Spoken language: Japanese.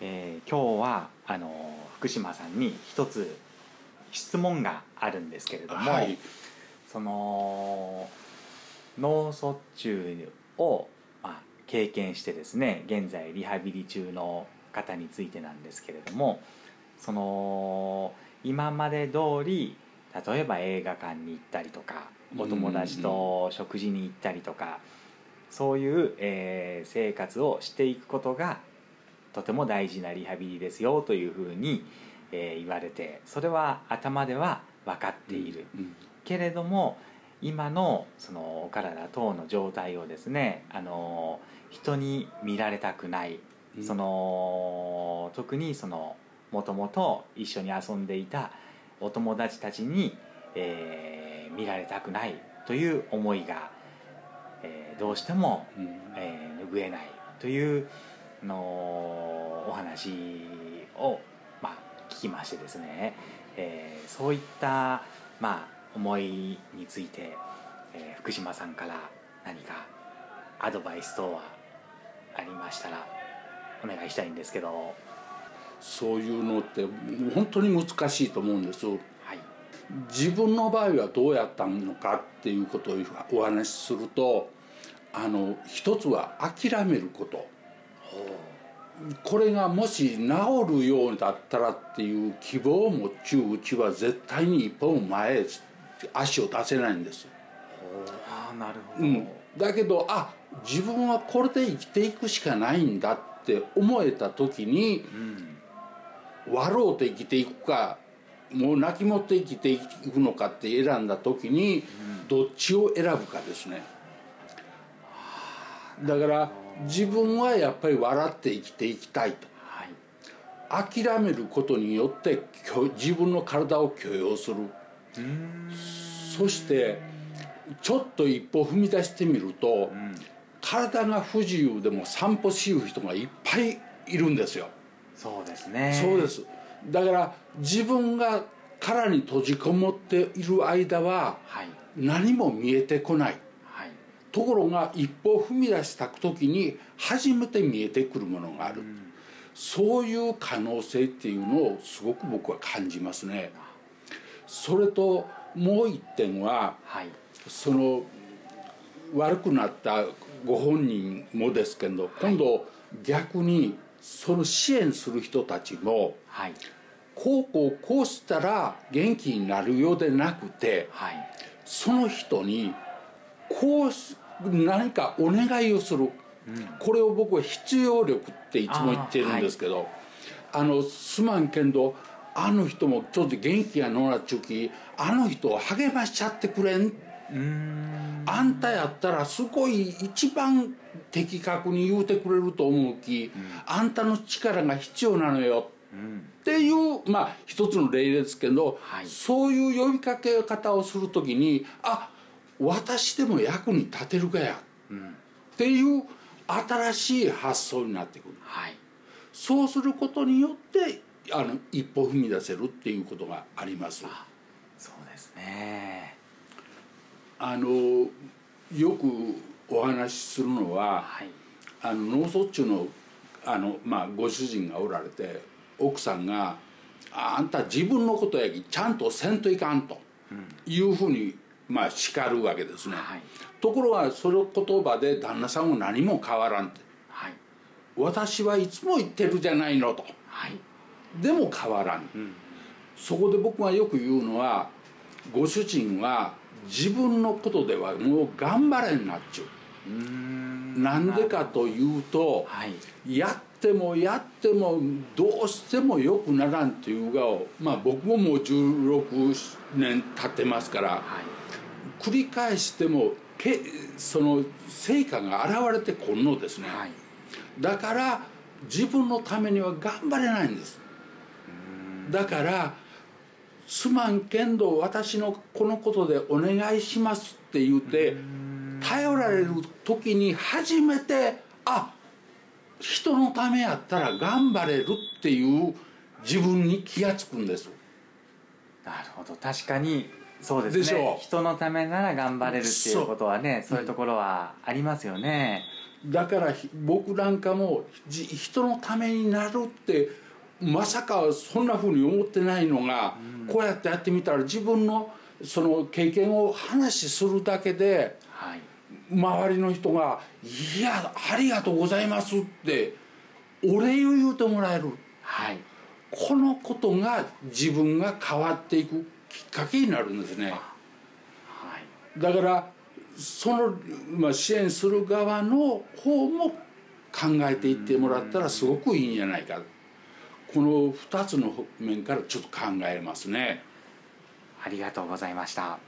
えー、今日はあの福島さんに一つ質問があるんですけれども、はい、その脳卒中を、まあ、経験してですね現在リハビリ中の方についてなんですけれどもその今まで通り例えば映画館に行ったりとかお友達と食事に行ったりとか、そういう、えー、生活をしていくことがとても大事なリハビリですよというふうに、えー、言われてそれは頭では分かっている、うんうん、けれども今のそのお体等の状態をですねあの人に見られたくない、うん、その特にそのもともと一緒に遊んでいたお友達たちに、えー、見られたくないという思いが、えー、どうしても、うん、えー、拭えないというのお話を、まあ、聞きましてですね、えー、そういった、まあ、思いについて、えー、福島さんから何かアドバイス等はありましたらお願いしたいんですけど。そういうのって本当に難しいと思うんです、はい、自分の場合はどうやったのかっていうことをお話しするとあの一つは諦めることこれがもし治るようだったらっていう希望を持ちうちは絶対に一歩前へ足を出せないんです。ああなるほど、うん、だけどあ自分はこれで生きていくしかないんだって思えた時に、うん、笑うて生きていくかもう泣き持って生きていくのかって選んだ時に、うん、どっちを選ぶかですねだから自分はやっぱり笑って生きていきたいと、はい、諦めることによって自分の体を許容する。そしてちょっと一歩踏み出してみると、うん、体が不自由でも散歩しゆう人がいっぱいいるんですよ。そうですね。そうです。だから自分が殻に閉じこもっている間は何も見えてこない、はい、ところが一歩踏み出した時に初めて見えてくるものがある、うん、そういう可能性っていうのをすごく僕は感じますね。それともう一点は、はい、その悪くなったご本人もですけど、今度逆にその支援する人たちも、はい、こうこうこうしたら元気になるようでなくて、はい、その人にこう何かお願いをする、うん、これを僕は必要力っていつも言ってるんですけどあ,、のすまんけんどあの人もちょっと元気やのなっちゅうきあの人を励ましちゃってくれん。あんたやったらすごい一番的確に言うてくれると思うき、うん、あんたの力が必要なのよ、うん、っていうまあ一つの例ですけど、はい、そういう呼びかけ方をする時にあ私でも役に立てるかや、うん、っていう新しい発想になってくる、はい、そうすることによってあの一歩踏み出せるっていうことがあります。そうですね。あのよくお話しするのは、はい、あの脳卒中のあの、まあ、ご主人がおられて奥さんが「あんた自分のことやきちゃんとせんといかん」というふうに、まあ、叱るわけですね、はい、ところがその言葉で旦那さんは何も変わらんって、はい、私はいつも言ってるじゃないのと、はい、でも変わらん、うん、そこで僕がよく言うのはご主人は自分のことではもう頑張れんなっちゅう。なんでかというと、はい、やってもやってもどうしてもよくならんというがをまあ僕ももう16年経ってますから、はい、繰り返してもけその成果が現れてこんのですね、はい、だから自分のためには頑張れないんです。だからすまんけんど私のこのことでお願いしますって言うて頼られる時に初めてあ人のためやったら頑張れるっていう自分に気が付くんです。なるほど。確かにそうですね。人のためなら頑張れるっていうことはねそう。いうところはありますよね。だから僕なんかも人のためになるってまさかそんなふうに思ってないのが、こうやってやってみたら自分のその経験を話するだけで、はい、周りの人が「いやありがとうございます」ってお礼を言うてもらえる、はい、このことが自分が変わっていくきっかけになるんですね。はい、だからその、まあ、支援する側の方も考えていってもらったらすごくいいんじゃないかこの2つの面からちょっと考えますね。ありがとうございました。